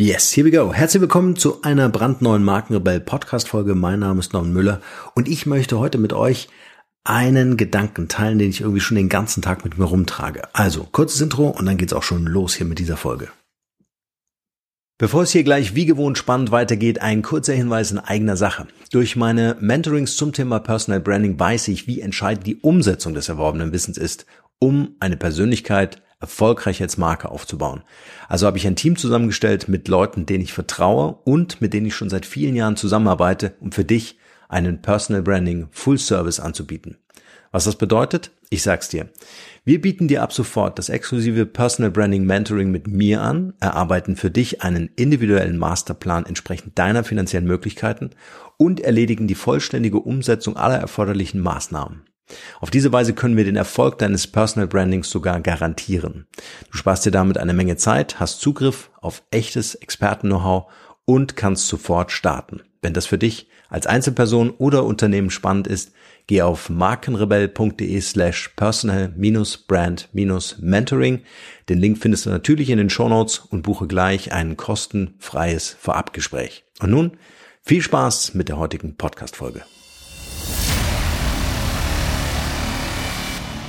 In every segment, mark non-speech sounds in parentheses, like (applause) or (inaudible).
Yes, here we go. Herzlich willkommen zu einer brandneuen Markenrebell Podcast Folge. Mein Name ist Norman Müller und ich möchte heute mit euch einen Gedanken teilen, den ich irgendwie schon den ganzen Tag mit mir rumtrage. Also, kurzes Intro und dann geht's auch schon los hier mit dieser Folge. Bevor es hier gleich wie gewohnt spannend weitergeht, ein kurzer Hinweis in eigener Sache. Durch meine Mentorings zum Thema Personal Branding weiß ich, wie entscheidend die Umsetzung des erworbenen Wissens ist, um eine Persönlichkeit erfolgreich als Marke aufzubauen. Also habe ich ein Team zusammengestellt mit Leuten, denen ich vertraue und mit denen ich schon seit vielen Jahren zusammenarbeite, um für dich einen Personal Branding Full Service anzubieten. Was das bedeutet? Ich sag's dir. Wir bieten dir ab sofort das exklusive Personal Branding Mentoring mit mir an, erarbeiten für dich einen individuellen Masterplan entsprechend deiner finanziellen Möglichkeiten und erledigen die vollständige Umsetzung aller erforderlichen Maßnahmen. Auf diese Weise können wir den Erfolg deines Personal Brandings sogar garantieren. Du sparst dir damit eine Menge Zeit, hast Zugriff auf echtes Experten-Know-how und kannst sofort starten. Wenn das für dich als Einzelperson oder Unternehmen spannend ist, geh auf markenrebell.de slash personal-brand-mentoring. Den Link findest du natürlich in den Shownotes und buche gleich ein kostenfreies Vorabgespräch. Und nun viel Spaß mit der heutigen Podcast-Folge.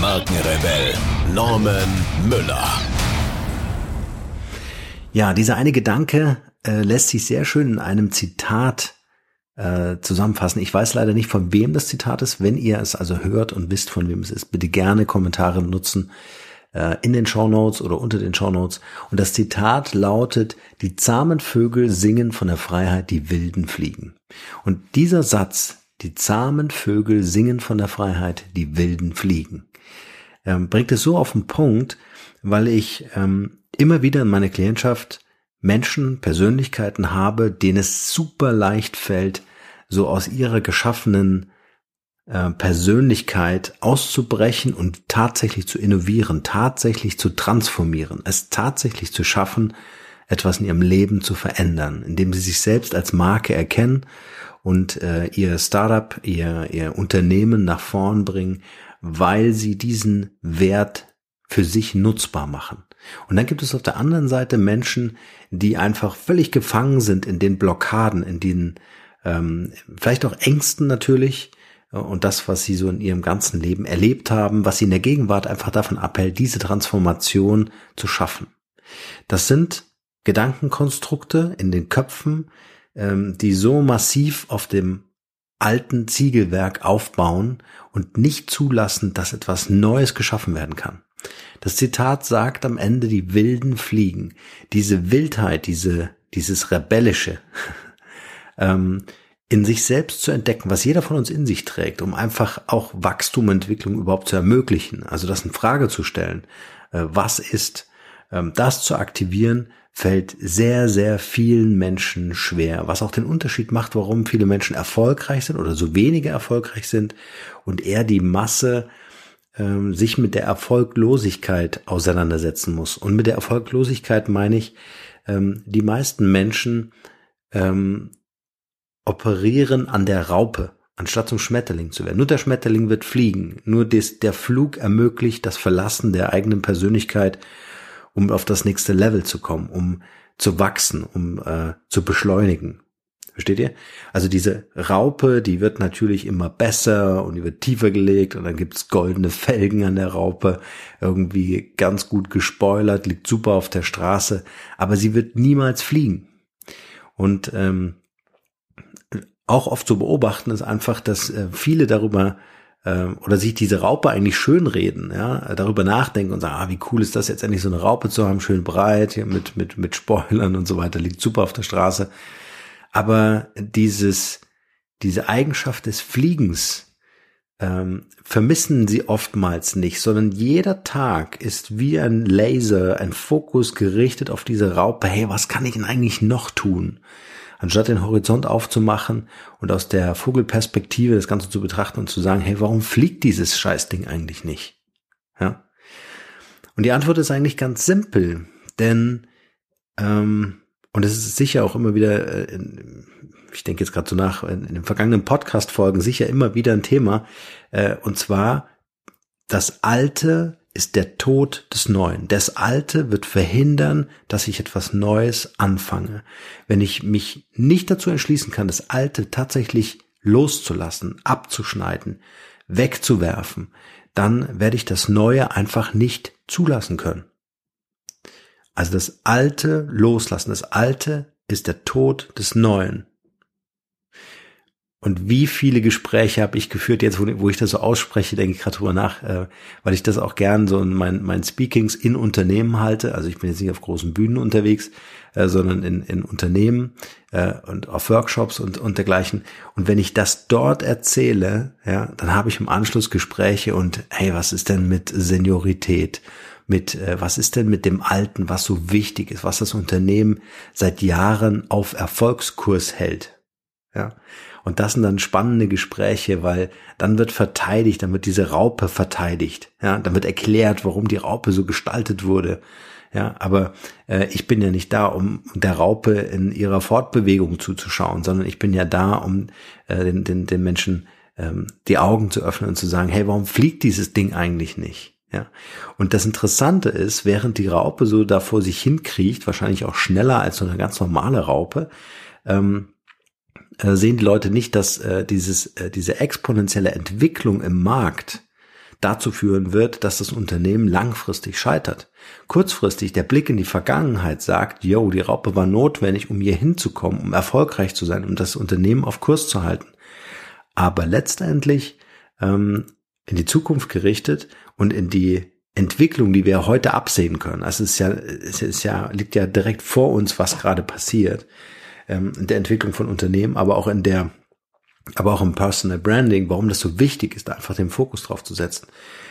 Markenrebell Norman Müller. Ja, dieser eine Gedanke äh, lässt sich sehr schön in einem Zitat äh, zusammenfassen. Ich weiß leider nicht, von wem das Zitat ist. Wenn ihr es also hört und wisst, von wem es ist, bitte gerne Kommentare nutzen äh, in den Show Notes oder unter den Show Notes. Und das Zitat lautet, die zahmen Vögel singen von der Freiheit, die wilden fliegen. Und dieser Satz, die zahmen Vögel singen von der Freiheit, die wilden fliegen, ähm, bringt es so auf den Punkt, weil ich ähm, immer wieder in meiner Klientschaft Menschen, Persönlichkeiten habe, denen es super leicht fällt, so aus ihrer geschaffenen äh, Persönlichkeit auszubrechen und tatsächlich zu innovieren, tatsächlich zu transformieren, es tatsächlich zu schaffen, etwas in ihrem Leben zu verändern, indem sie sich selbst als Marke erkennen und äh, ihr Startup, ihr, ihr Unternehmen nach vorn bringen weil sie diesen Wert für sich nutzbar machen. Und dann gibt es auf der anderen Seite Menschen, die einfach völlig gefangen sind in den Blockaden, in den ähm, vielleicht auch Ängsten natürlich äh, und das, was sie so in ihrem ganzen Leben erlebt haben, was sie in der Gegenwart einfach davon abhält, diese Transformation zu schaffen. Das sind Gedankenkonstrukte in den Köpfen, ähm, die so massiv auf dem alten Ziegelwerk aufbauen und nicht zulassen, dass etwas Neues geschaffen werden kann. Das Zitat sagt am Ende, die Wilden fliegen. Diese Wildheit, diese, dieses Rebellische, (laughs) ähm, in sich selbst zu entdecken, was jeder von uns in sich trägt, um einfach auch Wachstum, Entwicklung überhaupt zu ermöglichen. Also das in Frage zu stellen. Äh, was ist, das zu aktivieren, fällt sehr, sehr vielen Menschen schwer, was auch den Unterschied macht, warum viele Menschen erfolgreich sind oder so wenige erfolgreich sind und eher die Masse ähm, sich mit der Erfolglosigkeit auseinandersetzen muss. Und mit der Erfolglosigkeit meine ich, ähm, die meisten Menschen ähm, operieren an der Raupe, anstatt zum Schmetterling zu werden. Nur der Schmetterling wird fliegen. Nur des, der Flug ermöglicht das Verlassen der eigenen Persönlichkeit um auf das nächste Level zu kommen, um zu wachsen, um äh, zu beschleunigen. Versteht ihr? Also diese Raupe, die wird natürlich immer besser und die wird tiefer gelegt und dann gibt's goldene Felgen an der Raupe, irgendwie ganz gut gespoilert, liegt super auf der Straße, aber sie wird niemals fliegen. Und ähm, auch oft zu beobachten ist einfach, dass äh, viele darüber oder sich diese Raupe eigentlich schön reden, ja, darüber nachdenken und sagen, ah, wie cool ist das jetzt endlich so eine Raupe zu haben, schön breit, ja, mit, mit, mit Spoilern und so weiter, liegt super auf der Straße. Aber dieses, diese Eigenschaft des Fliegens, ähm, vermissen sie oftmals nicht, sondern jeder Tag ist wie ein Laser, ein Fokus gerichtet auf diese Raupe. Hey, was kann ich denn eigentlich noch tun? Anstatt den Horizont aufzumachen und aus der Vogelperspektive das Ganze zu betrachten und zu sagen, hey, warum fliegt dieses Scheißding eigentlich nicht? Ja. Und die Antwort ist eigentlich ganz simpel, denn ähm, und es ist sicher auch immer wieder, äh, ich denke jetzt gerade so nach, in, in den vergangenen Podcast-Folgen sicher immer wieder ein Thema, äh, und zwar das Alte ist der Tod des Neuen. Das Alte wird verhindern, dass ich etwas Neues anfange. Wenn ich mich nicht dazu entschließen kann, das Alte tatsächlich loszulassen, abzuschneiden, wegzuwerfen, dann werde ich das Neue einfach nicht zulassen können. Also das Alte loslassen. Das Alte ist der Tod des Neuen. Und wie viele Gespräche habe ich geführt, jetzt wo, wo ich das so ausspreche, denke ich gerade drüber nach, äh, weil ich das auch gern so in meinen mein Speakings in Unternehmen halte. Also ich bin jetzt nicht auf großen Bühnen unterwegs, äh, sondern in, in Unternehmen äh, und auf Workshops und, und dergleichen. Und wenn ich das dort erzähle, ja, dann habe ich im Anschluss Gespräche und hey, was ist denn mit Seniorität? Mit äh, was ist denn mit dem Alten, was so wichtig ist, was das Unternehmen seit Jahren auf Erfolgskurs hält? Ja. Und das sind dann spannende Gespräche, weil dann wird verteidigt, dann wird diese Raupe verteidigt. Ja, dann wird erklärt, warum die Raupe so gestaltet wurde. Ja, aber äh, ich bin ja nicht da, um der Raupe in ihrer Fortbewegung zuzuschauen, sondern ich bin ja da, um äh, den, den, den Menschen ähm, die Augen zu öffnen und zu sagen, hey, warum fliegt dieses Ding eigentlich nicht? Ja. Und das Interessante ist, während die Raupe so da vor sich hinkriecht, wahrscheinlich auch schneller als so eine ganz normale Raupe, ähm, äh, sehen die Leute nicht, dass äh, dieses, äh, diese exponentielle Entwicklung im Markt dazu führen wird, dass das Unternehmen langfristig scheitert. Kurzfristig der Blick in die Vergangenheit sagt, yo, die Raupe war notwendig, um hier hinzukommen, um erfolgreich zu sein, um das Unternehmen auf Kurs zu halten. Aber letztendlich ähm, in die Zukunft gerichtet und in die Entwicklung, die wir heute absehen können. Also es ist ja, es ist ja, liegt ja direkt vor uns, was gerade passiert ähm, in der Entwicklung von Unternehmen, aber auch in der, aber auch im Personal Branding, warum das so wichtig ist, einfach den Fokus drauf zu setzen.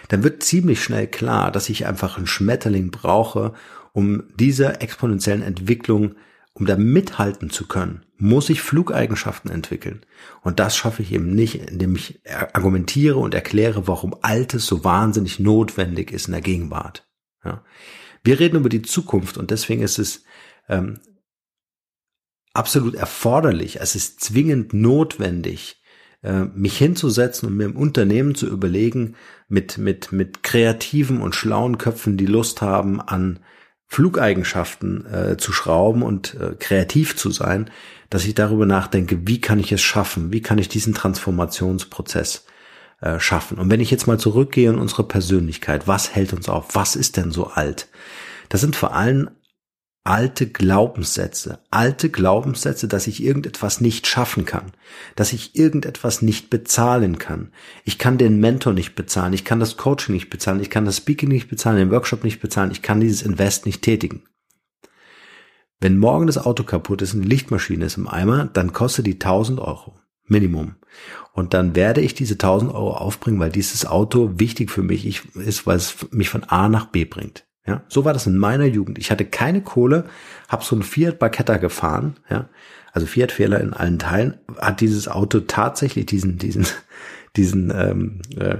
Dann wird ziemlich schnell klar, dass ich einfach einen Schmetterling brauche, um diese exponentiellen Entwicklung, um da mithalten zu können, muss ich Flugeigenschaften entwickeln. Und das schaffe ich eben nicht, indem ich argumentiere und erkläre, warum Altes so wahnsinnig notwendig ist in der Gegenwart. Ja. Wir reden über die Zukunft und deswegen ist es ähm, absolut erforderlich, es ist zwingend notwendig, äh, mich hinzusetzen und mir im Unternehmen zu überlegen, mit, mit, mit kreativen und schlauen Köpfen, die Lust haben, an Flugeigenschaften äh, zu schrauben und äh, kreativ zu sein, dass ich darüber nachdenke, wie kann ich es schaffen, wie kann ich diesen Transformationsprozess äh, schaffen. Und wenn ich jetzt mal zurückgehe in unsere Persönlichkeit, was hält uns auf, was ist denn so alt? Das sind vor allem alte Glaubenssätze, alte Glaubenssätze, dass ich irgendetwas nicht schaffen kann, dass ich irgendetwas nicht bezahlen kann. Ich kann den Mentor nicht bezahlen, ich kann das Coaching nicht bezahlen, ich kann das Speaking nicht bezahlen, den Workshop nicht bezahlen, ich kann dieses Invest nicht tätigen. Wenn morgen das Auto kaputt ist und die Lichtmaschine ist im Eimer, dann kostet die 1000 Euro. Minimum. Und dann werde ich diese 1000 Euro aufbringen, weil dieses Auto wichtig für mich ist, weil es mich von A nach B bringt. Ja, so war das in meiner Jugend. Ich hatte keine Kohle, habe so ein Fiat Barchetta gefahren, ja, also Fiat Fehler in allen Teilen. Hat dieses Auto tatsächlich diesen diesen (laughs) diesen ähm, äh,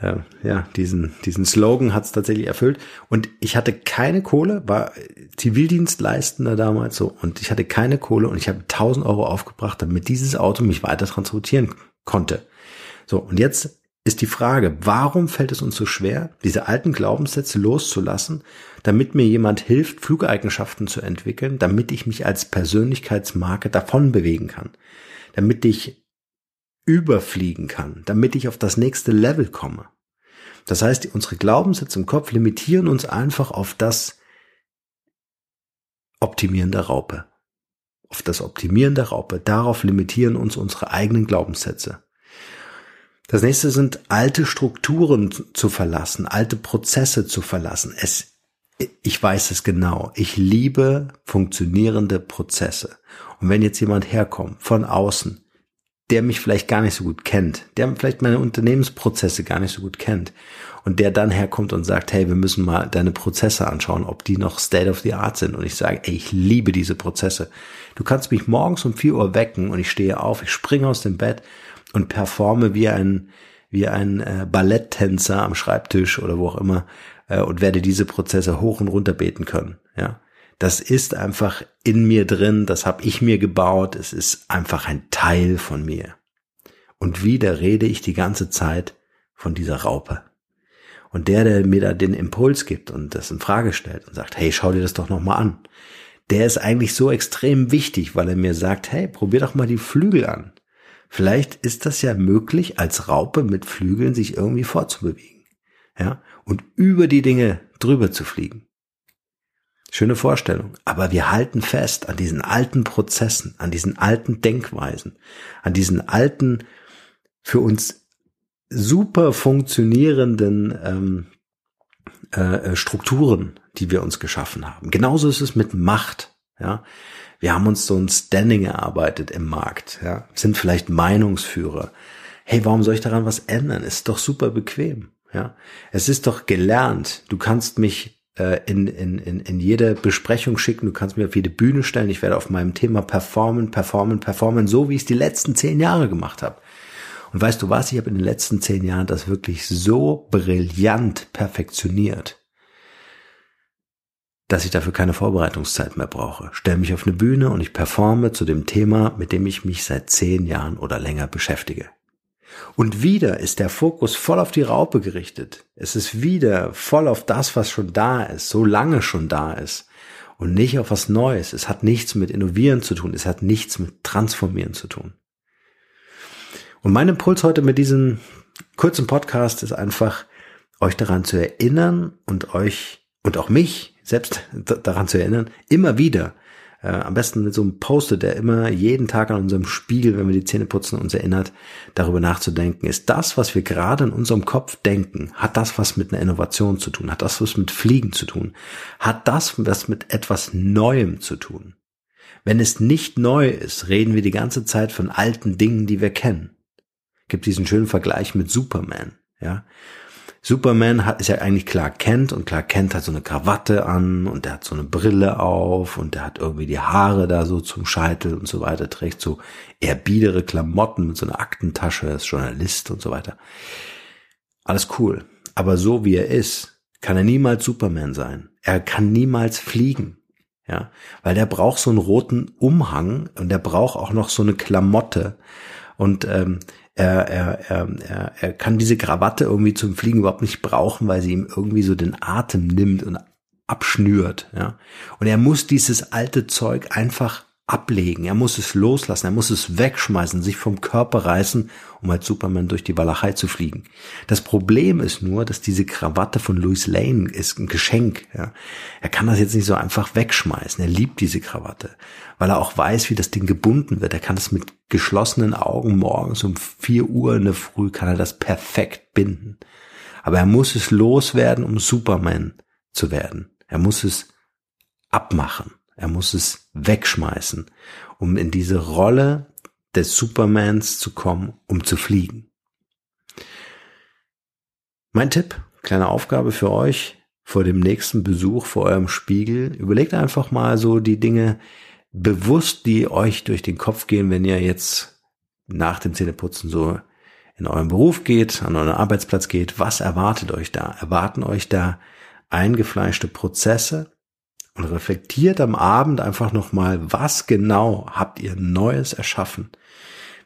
äh, ja diesen diesen Slogan hat es tatsächlich erfüllt. Und ich hatte keine Kohle, war Zivildienstleistender damals so und ich hatte keine Kohle und ich habe 1000 Euro aufgebracht, damit dieses Auto mich weiter transportieren konnte. So und jetzt ist die Frage, warum fällt es uns so schwer, diese alten Glaubenssätze loszulassen, damit mir jemand hilft, Flugeigenschaften zu entwickeln, damit ich mich als Persönlichkeitsmarke davon bewegen kann, damit ich überfliegen kann, damit ich auf das nächste Level komme. Das heißt, unsere Glaubenssätze im Kopf limitieren uns einfach auf das Optimieren der Raupe. Auf das Optimieren der Raupe. Darauf limitieren uns unsere eigenen Glaubenssätze. Das nächste sind alte Strukturen zu verlassen, alte Prozesse zu verlassen. Es, ich weiß es genau. Ich liebe funktionierende Prozesse. Und wenn jetzt jemand herkommt von außen, der mich vielleicht gar nicht so gut kennt, der vielleicht meine Unternehmensprozesse gar nicht so gut kennt und der dann herkommt und sagt, hey, wir müssen mal deine Prozesse anschauen, ob die noch State of the Art sind. Und ich sage, ey, ich liebe diese Prozesse. Du kannst mich morgens um vier Uhr wecken und ich stehe auf, ich springe aus dem Bett und performe wie ein, wie ein äh, Balletttänzer am Schreibtisch oder wo auch immer äh, und werde diese Prozesse hoch und runter beten können. Ja, das ist einfach in mir drin, das habe ich mir gebaut, es ist einfach ein Teil von mir. Und wieder rede ich die ganze Zeit von dieser Raupe. Und der, der mir da den Impuls gibt und das in Frage stellt und sagt, hey, schau dir das doch nochmal an, der ist eigentlich so extrem wichtig, weil er mir sagt, hey, probier doch mal die Flügel an. Vielleicht ist das ja möglich, als Raupe mit Flügeln sich irgendwie fortzubewegen. Ja, und über die Dinge drüber zu fliegen. Schöne Vorstellung. Aber wir halten fest an diesen alten Prozessen, an diesen alten Denkweisen, an diesen alten, für uns super funktionierenden ähm, äh, Strukturen, die wir uns geschaffen haben. Genauso ist es mit Macht. Ja, wir haben uns so ein Standing erarbeitet im Markt. Ja, sind vielleicht Meinungsführer. Hey, warum soll ich daran was ändern? Ist doch super bequem. Ja, es ist doch gelernt. Du kannst mich äh, in, in, in, in jede Besprechung schicken. Du kannst mir auf jede Bühne stellen. Ich werde auf meinem Thema performen, performen, performen, so wie ich es die letzten zehn Jahre gemacht habe. Und weißt du was? Ich habe in den letzten zehn Jahren das wirklich so brillant perfektioniert, dass ich dafür keine Vorbereitungszeit mehr brauche. Stell mich auf eine Bühne und ich performe zu dem Thema, mit dem ich mich seit zehn Jahren oder länger beschäftige. Und wieder ist der Fokus voll auf die Raupe gerichtet. Es ist wieder voll auf das, was schon da ist, so lange schon da ist. Und nicht auf was Neues. Es hat nichts mit Innovieren zu tun. Es hat nichts mit Transformieren zu tun. Und mein Impuls heute mit diesem kurzen Podcast ist einfach, euch daran zu erinnern und euch und auch mich selbst daran zu erinnern, immer wieder, äh, am besten mit so einem Poster, der immer jeden Tag an unserem Spiegel, wenn wir die Zähne putzen, uns erinnert, darüber nachzudenken, ist das, was wir gerade in unserem Kopf denken, hat das was mit einer Innovation zu tun, hat das was mit Fliegen zu tun, hat das was mit etwas Neuem zu tun. Wenn es nicht neu ist, reden wir die ganze Zeit von alten Dingen, die wir kennen gibt diesen schönen Vergleich mit Superman, ja. Superman hat, ist ja eigentlich Clark Kent und Clark Kent hat so eine Krawatte an und der hat so eine Brille auf und der hat irgendwie die Haare da so zum Scheitel und so weiter, trägt so eher Klamotten mit so einer Aktentasche, ist Journalist und so weiter. Alles cool. Aber so wie er ist, kann er niemals Superman sein. Er kann niemals fliegen. Ja, weil der braucht so einen roten Umhang und der braucht auch noch so eine Klamotte. Und ähm, er, er, er, er kann diese Krawatte irgendwie zum Fliegen überhaupt nicht brauchen, weil sie ihm irgendwie so den Atem nimmt und abschnürt, ja. Und er muss dieses alte Zeug einfach ablegen. Er muss es loslassen, er muss es wegschmeißen, sich vom Körper reißen, um als Superman durch die Walachei zu fliegen. Das Problem ist nur, dass diese Krawatte von Louis Lane ist ein Geschenk. Ja. Er kann das jetzt nicht so einfach wegschmeißen. Er liebt diese Krawatte, weil er auch weiß, wie das Ding gebunden wird. Er kann das mit geschlossenen Augen morgens um vier Uhr in der Früh kann er das perfekt binden. Aber er muss es loswerden, um Superman zu werden. Er muss es abmachen. Er muss es wegschmeißen, um in diese Rolle des Supermans zu kommen, um zu fliegen. Mein Tipp, kleine Aufgabe für euch vor dem nächsten Besuch vor eurem Spiegel. Überlegt einfach mal so die Dinge bewusst, die euch durch den Kopf gehen, wenn ihr jetzt nach dem Zähneputzen so in euren Beruf geht, an euren Arbeitsplatz geht. Was erwartet euch da? Erwarten euch da eingefleischte Prozesse? Und reflektiert am Abend einfach nochmal, was genau habt ihr Neues erschaffen?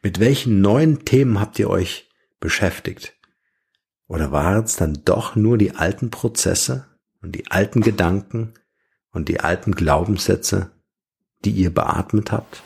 Mit welchen neuen Themen habt ihr euch beschäftigt? Oder waren es dann doch nur die alten Prozesse und die alten Gedanken und die alten Glaubenssätze, die ihr beatmet habt?